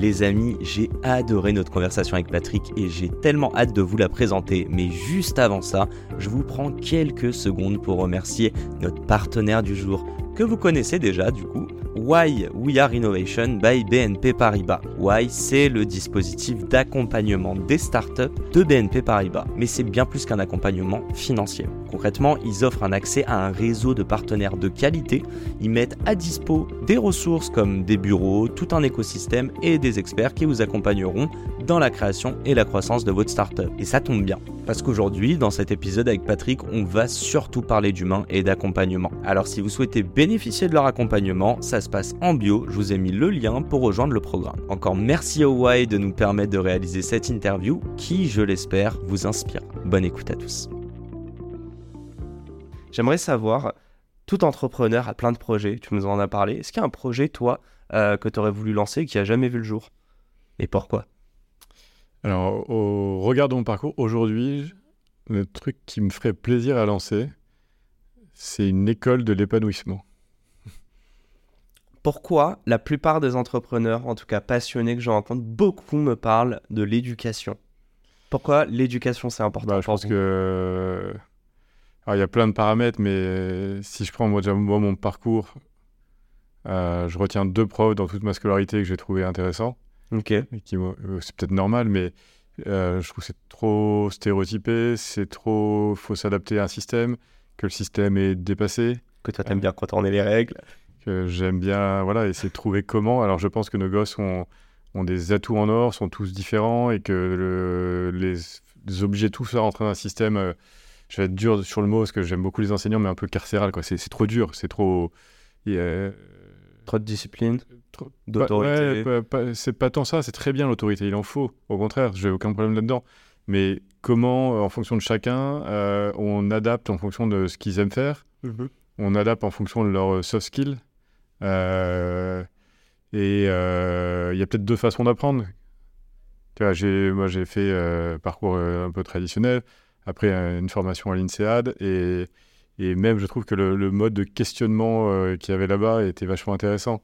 Les amis, j'ai adoré notre conversation avec Patrick et j'ai tellement hâte de vous la présenter. Mais juste avant ça, je vous prends quelques secondes pour remercier notre partenaire du jour, que vous connaissez déjà du coup, Why We Are Innovation by BNP Paribas. Why, c'est le dispositif d'accompagnement des startups de BNP Paribas. Mais c'est bien plus qu'un accompagnement financier. Concrètement, ils offrent un accès à un réseau de partenaires de qualité. Ils mettent à dispo des ressources comme des bureaux, tout un écosystème et des experts qui vous accompagneront dans la création et la croissance de votre startup. Et ça tombe bien, parce qu'aujourd'hui, dans cet épisode avec Patrick, on va surtout parler d'humain et d'accompagnement. Alors si vous souhaitez bénéficier de leur accompagnement, ça se passe en bio, je vous ai mis le lien pour rejoindre le programme. Encore merci au Y de nous permettre de réaliser cette interview qui, je l'espère, vous inspire. Bonne écoute à tous. J'aimerais savoir, tout entrepreneur a plein de projets, tu nous en as parlé. Est-ce qu'il y a un projet, toi, euh, que tu aurais voulu lancer qui a jamais vu le jour? Et pourquoi? Alors, au regard de mon parcours, aujourd'hui, le truc qui me ferait plaisir à lancer, c'est une école de l'épanouissement. Pourquoi la plupart des entrepreneurs, en tout cas passionnés que je rencontre, beaucoup me parlent de l'éducation? Pourquoi l'éducation c'est important bah, Je pense que il y a plein de paramètres, mais si je prends moi, déjà, mon parcours, euh, je retiens deux profs dans toute ma scolarité que j'ai trouvé intéressants. Ok. Euh, c'est peut-être normal, mais euh, je trouve que c'est trop stéréotypé, c'est trop. faut s'adapter à un système, que le système est dépassé. Que toi, t'aimes bien contourner les règles. Que j'aime bien, voilà, essayer de trouver comment. Alors, je pense que nos gosses ont, ont des atouts en or, sont tous différents et que le, les, les obliger tous à rentrer dans un système je vais être dur sur le mot parce que j'aime beaucoup les enseignants, mais un peu carcéral. Quoi. C'est, trop dur, c'est trop. Trop de discipline, trop... d'autorité. Ouais, c'est pas tant ça, c'est très bien l'autorité, il en faut. Au contraire, j'ai aucun problème là-dedans. Mais comment, euh, en fonction de chacun, euh, on adapte en fonction de ce qu'ils aiment faire, mhm. on adapte en fonction de leurs soft skills. Euh, et il y a peut-être deux façons d'apprendre. Tu vois, j'ai, moi, j'ai fait parcours un peu traditionnel après une formation à l'INSEAD. Et, et même, je trouve que le, mode de questionnement euh, qu'il y avait là-bas était vachement intéressant.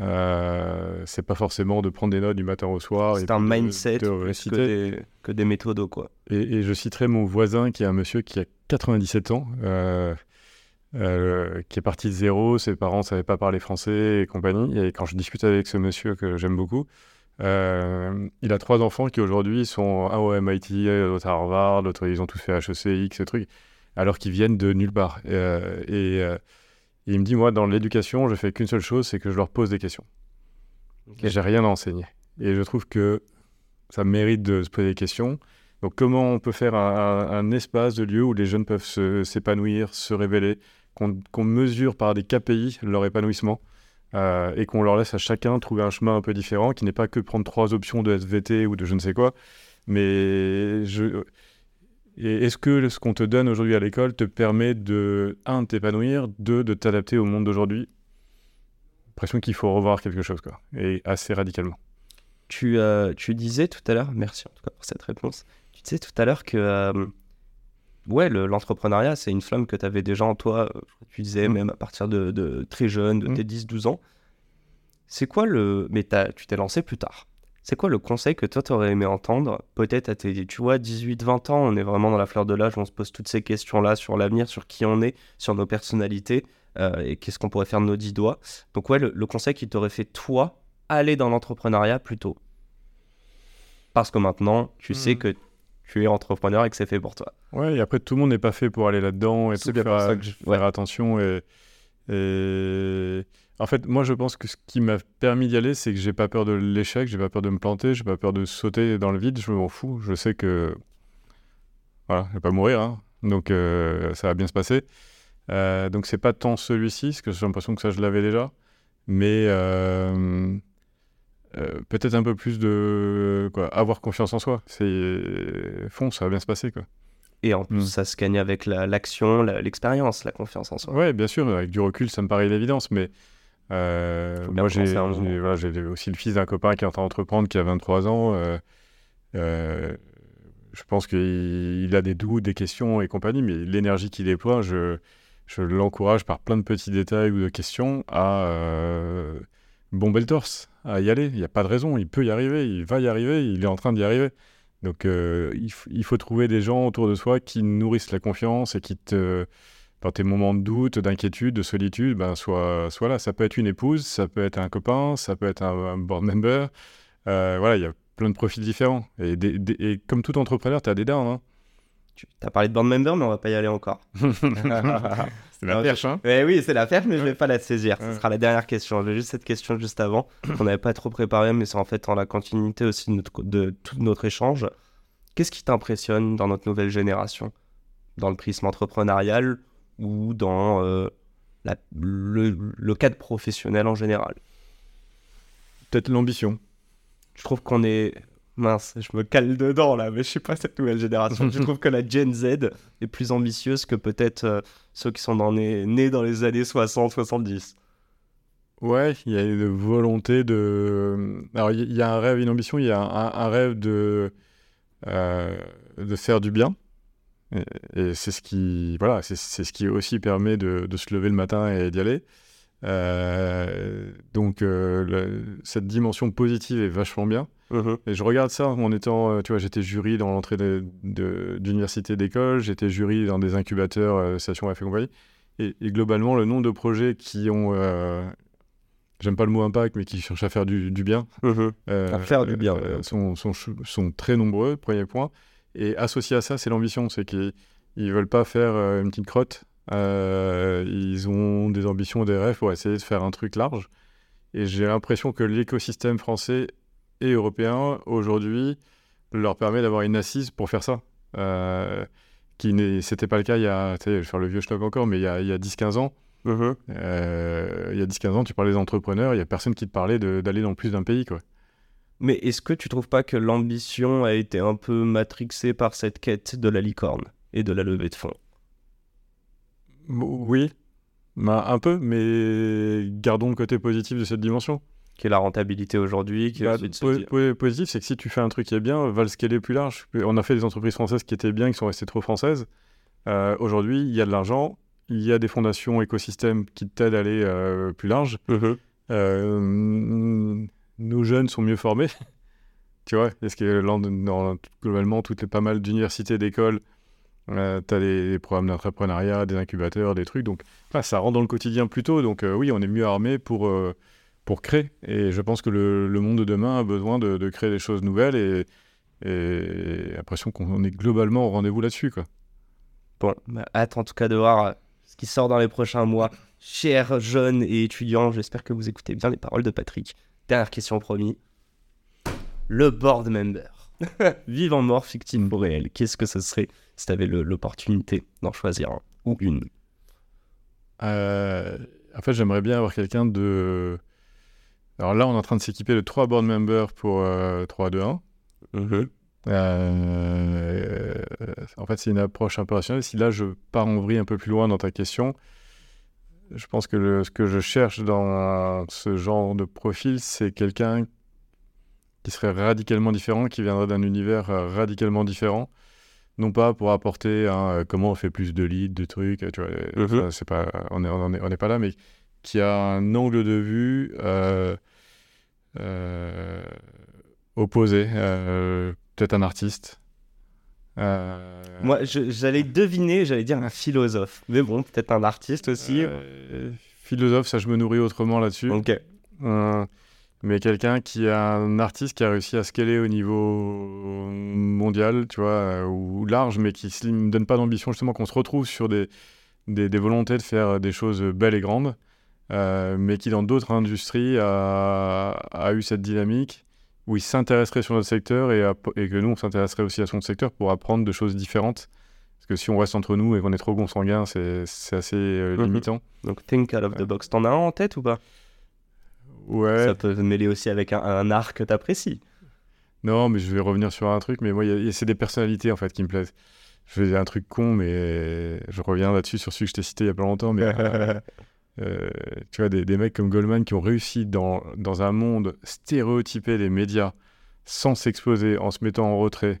Euh, c'est pas forcément de prendre des notes du matin au soir. C'est un mindset que, des, que des méthodes. Quoi. Et, je citerai mon voisin qui est un monsieur qui a 97 ans, euh, qui est parti de zéro, ses parents ne savaient pas parler français et compagnie. Et quand je discute avec ce monsieur que j'aime beaucoup, euh, il a trois enfants qui aujourd'hui sont un au MIT, l'autre à Harvard, l'autre ils ont tous fait HEC, X, ce truc, alors qu'ils viennent de nulle part. Euh, euh, et, il me dit, moi, dans l'éducation, je fais qu'une seule chose, c'est que je leur pose des questions. Okay. J'ai rien à enseigner. Et je trouve que ça mérite de se poser des questions. Donc, comment on peut faire un, espace de lieu où les jeunes peuvent s'épanouir, se, révéler, qu'on mesure par des KPI leur épanouissement euh, et qu'on leur laisse à chacun trouver un chemin un peu différent, qui n'est pas que prendre trois options de SVT ou de je ne sais quoi. Mais je... est-ce que ce qu'on te donne aujourd'hui à l'école te permet de, un, de t'épanouir, deux, de t'adapter au monde d'aujourd'hui? L'impression qu'il faut revoir quelque chose, quoi, et assez radicalement. Tu, euh, tu disais tout à l'heure, merci en tout cas pour cette réponse, tu disais tout à l'heure que euh, ouais, l'entrepreneuriat, c'est une flamme que tu avais déjà en toi, euh, tu disais, mm. même à partir de, très jeune, de mm. tes 10-12 ans. C'est quoi le. Mais tu t'es lancé plus tard. C'est quoi le conseil que toi, tu aurais aimé entendre Peut-être à tes, tu vois, 18-20 ans, on est vraiment dans la fleur de l'âge, on se pose toutes ces questions-là sur l'avenir, sur qui on est, sur nos personnalités, euh, et qu'est-ce qu'on pourrait faire de nos dix doigts. Donc ouais, le, conseil qui t'aurait fait, toi, aller dans l'entrepreneuriat plus tôt. Parce que maintenant, tu sais mm. que tu es entrepreneur et que c'est fait pour toi. Ouais, et après, tout le monde n'est pas fait pour aller là-dedans et tout, faire, ça que je... faire attention. Et, et, en fait, moi, je pense que ce qui m'a permis d'y aller, c'est que j'ai pas peur de l'échec, j'ai pas peur de me planter, j'ai pas peur de sauter dans le vide, je m'en fous. Je sais que. Voilà, je vais pas mourir, hein. donc euh, ça va bien se passer. Euh, donc, c'est pas tant celui-ci, parce que j'ai l'impression que ça, je l'avais déjà. Mais. Euh, peut-être un peu plus de quoi, avoir confiance en soi. C'est fond, ça va bien se passer quoi. Et en plus, Mm. ça se gagne avec la- l'action, la- l'expérience, la confiance en soi. Ouais, bien sûr, avec du recul, ça me paraît l'évidence, mais euh, moi j'ai voilà, aussi le fils d'un copain qui est en train d'entreprendre, qui a 23 ans. euh, euh, je pense qu'il il a des doutes, des questions et compagnie, mais l'énergie qu'il déploie, je, je l'encourage par plein de petits détails ou de questions à bomber le torse, à y aller. Il n'y a pas de raison, il peut y arriver, il va y arriver, il est en train d'y arriver. Donc il faut trouver des gens autour de soi qui nourrissent la confiance et qui te, dans tes moments de doute, d'inquiétude, de solitude, ben, sois, sois là. Ça peut être une épouse, ça peut être un copain, ça peut être un, un board member. Euh, voilà, il y a plein de profils différents. Et, des- des- et comme tout entrepreneur, tu as des dents. Hein. Tu as parlé de band member, mais on va pas y aller encore. C'est la perche, hein Eh oui, c'est l'affaire, mais je vais pas la saisir. Ce sera la dernière question. J'ai juste cette question juste avant, qu'on n'avait pas trop préparée, mais c'est en fait en la continuité aussi de, notre- de tout notre échange. Qu'est-ce qui t'impressionne dans notre nouvelle génération? Dans le prisme entrepreneurial ou dans euh, la- le, le cadre professionnel en général Peut-être l'ambition. Je trouve qu'on est. Mince, je me cale dedans là, mais je suis pas cette nouvelle génération. je trouve que la Gen Z est plus ambitieuse que peut-être euh, ceux qui sont dans les- nés dans les années 60-70. Ouais, il y a une volonté de. Alors, il y- a un rêve, une ambition, il y a un, un rêve de, euh, de faire du bien. Et, et c'est ce qui, voilà, c'est ce qui aussi permet de, de se lever le matin et d'y aller. Euh, donc, euh, le- cette dimension positive est vachement bien. Et je regarde ça en étant, euh, tu vois, j'étais jury dans l'entrée d'université d'école, j'étais jury dans des incubateurs, euh, Station F et compagnie. Et, et globalement, le nombre de projets qui ont, j'aime pas le mot impact, mais qui cherchent à faire du, bien, euh, À faire du bien, ouais. sont, sont, ch- sont très nombreux, premier point. Et associé à ça, c'est l'ambition, c'est qu'ils ils veulent pas faire euh, une petite crotte. Euh, ils ont des ambitions, des rêves pour essayer de faire un truc large. Et j'ai l'impression que l'écosystème français et européen, aujourd'hui, leur permet d'avoir une assise pour faire ça. Euh, qui c'était pas le cas il y a, je vais faire le vieux schnock encore, mais il y a, il y a 10-15 ans. Euh, il y a 10-15 ans, tu parlais des entrepreneurs, il y a personne qui te parlait d'aller dans plus d'un pays, quoi. Mais est-ce que tu trouves pas que l'ambition a été un peu matrixée par cette quête de la licorne et de la levée de fonds? Oui, bah, un peu, mais gardons le côté positif de cette dimension. Qui est la rentabilité aujourd'hui qui Bah, po- positif, c'est que si tu fais un truc qui est bien, va le scaler plus large. On a fait des entreprises françaises qui étaient bien, qui sont restées trop françaises. Euh, Aujourd'hui, il y a de l'argent, il y a des fondations, écosystèmes qui t'aident à aller euh, plus large. Euh, jeunes sont mieux formés. tu vois, parce que dans, globalement, toutes les, pas mal d'universités, d'écoles, euh, tu as des, programmes d'entrepreneuriat, des incubateurs, des trucs. Donc, ça rentre dans le quotidien plus tôt. Donc, euh, oui, on est mieux armé pour, euh, pour créer. Et je pense que le, monde de demain a besoin de, créer des choses nouvelles et, et j'ai l'impression qu'on est globalement au rendez-vous là-dessus. quoi. Bon, bah, hâte en tout cas de voir euh, ce qui sort dans les prochains mois. Chers jeunes et étudiants, j'espère que vous écoutez bien les paroles de Patrick. Dernière question promis. Le board member. Vivant mort, fictif ou réel. Qu'est-ce que ce serait si tu avais l'opportunité d'en choisir un ou une? Euh, en fait, j'aimerais bien avoir quelqu'un de. Alors là, on est en train de s'équiper de trois board members pour euh, 3, 2, 1. Euh, en fait, c'est une approche un peu rationnelle. Si là, je pars en vrille un peu plus loin dans ta question, je pense que le- ce que je cherche dans ce genre de profil, c'est quelqu'un qui serait radicalement différent, qui viendrait d'un univers euh, radicalement différent. Non pas pour apporter un, euh, comment on fait plus de leads, de trucs, tu vois, Mhm. c'est pas, on n'est on est, on est pas là, mais qui a un angle de vue euh, euh, opposé, euh, peut-être un artiste. Euh, Moi, j'allais deviner, j'allais dire un philosophe. Mais bon, peut-être un artiste aussi. euh, philosophe, ça je me nourris autrement là-dessus. Ok. Euh, mais quelqu'un qui a un artiste qui a réussi à scaler au niveau mondial, tu vois, euh, ou large, mais qui ne donne pas d'ambition, justement, qu'on se retrouve sur des, des, des volontés de faire des choses belles et grandes, euh, mais qui dans d'autres industries a, a eu cette dynamique où il s'intéresserait sur notre secteur et, à- et que nous, on s'intéresserait aussi à son secteur pour apprendre de choses différentes. Parce que si on reste entre nous et qu'on est trop consanguin, c'est c'est assez euh, Mhm. limitant. Donc, think out of the box. T'en as un en tête ou pas? Ouais. Ça peut mêler aussi avec un, un art que t'apprécies. Non, mais je vais revenir sur un truc, mais moi, c'est des personnalités en fait qui me plaisent. Je fais un truc con, mais je reviens là-dessus sur celui que je t'ai cité il y a pas longtemps. Mais euh, tu vois, des, des mecs comme Goldman qui ont réussi dans, dans un monde stéréotypé des médias, sans s'exposer, en se mettant en retrait,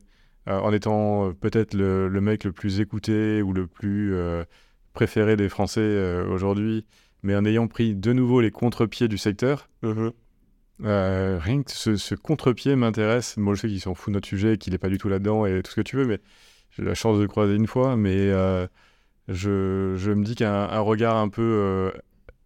euh, en étant euh, peut-être le, le mec le plus écouté ou le plus préféré des Français aujourd'hui, mais en ayant pris de nouveau les contre-pieds du secteur. Euh, rien que ce, ce contre-pied m'intéresse. Moi, je sais qu'il s'en fout de notre sujet, qu'il n'est pas du tout là-dedans et tout ce que tu veux, mais j'ai eu la chance de croiser une fois. Mais je, je me dis qu'un un regard un peu euh,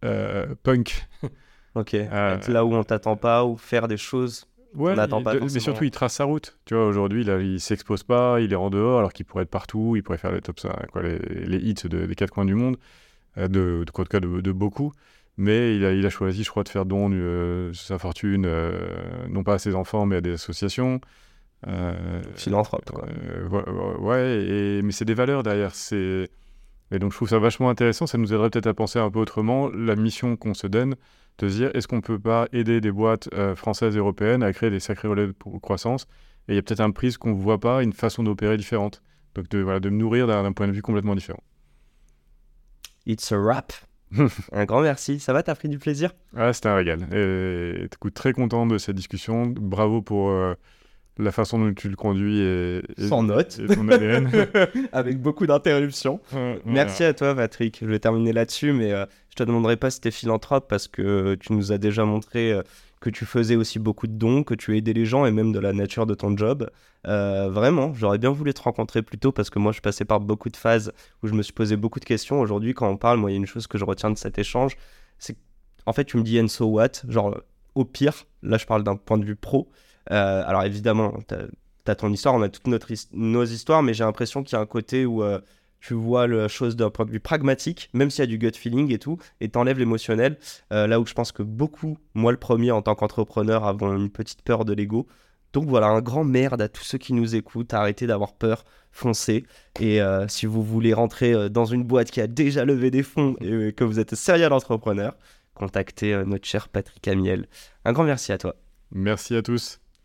euh, punk. Ok. Euh, Être là où on t'attend pas ou faire des choses. Ouais, il- pas mais surtout, il trace sa route. Tu vois, aujourd'hui, là, il s'expose pas, il est en dehors, alors qu'il pourrait être partout, il pourrait faire les top 5, quoi, les, les hits de- des quatre coins du monde, de, de, en tout cas de, de beaucoup. Mais il a, il a choisi, je crois, de faire don de sa fortune, euh, non pas à ses enfants, mais à des associations. Euh, Philanthrope, quoi. euh, ouais, ouais, et, mais c'est des valeurs derrière. C'est... Et donc je trouve ça vachement intéressant. Ça nous aiderait peut-être à penser un peu autrement la mission qu'on se donne, de se dire est-ce qu'on peut pas aider des boîtes euh, françaises et européennes à créer des sacrés relais de croissance? Et il y a peut-être un prisme qu'on ne voit pas, une façon d'opérer différente. Donc de, voilà, de me nourrir d'un, d'un point de vue complètement différent. It's a wrap. un grand merci. Ça va, t'as pris du plaisir? Ah, c'était un régal. Et écoute, très content de cette discussion. Bravo pour euh, la façon dont tu le conduis et- Sans ton ADN. Avec beaucoup d'interruptions. Merci à toi, Patrick. Je vais terminer là-dessus, mais euh, je te demanderai pas si t'es philanthrope parce que tu nous as déjà montré euh, que tu faisais aussi beaucoup de dons, que tu aidais les gens et même de la nature de ton job. Euh, vraiment, j'aurais bien voulu te rencontrer plus tôt parce que moi, je passais par beaucoup de phases où je me suis posé beaucoup de questions. Aujourd'hui, quand on parle, moi, il y a une chose que je retiens de cet échange, c'est en fait, tu me dis and so what, genre au pire, là, je parle d'un point de vue pro. Euh, alors évidemment, t'as as ton histoire, on a toutes notre nos histoires, mais j'ai l'impression qu'il y a un côté où euh, tu vois la chose d'un point de vue pragmatique, même s'il y a du gut feeling et tout, et t'enlèves l'émotionnel. Euh, là où je pense que beaucoup, moi le premier en tant qu'entrepreneur, avons une petite peur de l'ego. Donc voilà, un grand merde à tous ceux qui nous écoutent, arrêtez d'avoir peur, foncez. Et si vous voulez rentrer dans une boîte qui a déjà levé des fonds et que vous êtes serial entrepreneur, contactez notre cher Patrick Amiel. Un grand merci à toi. Merci à tous.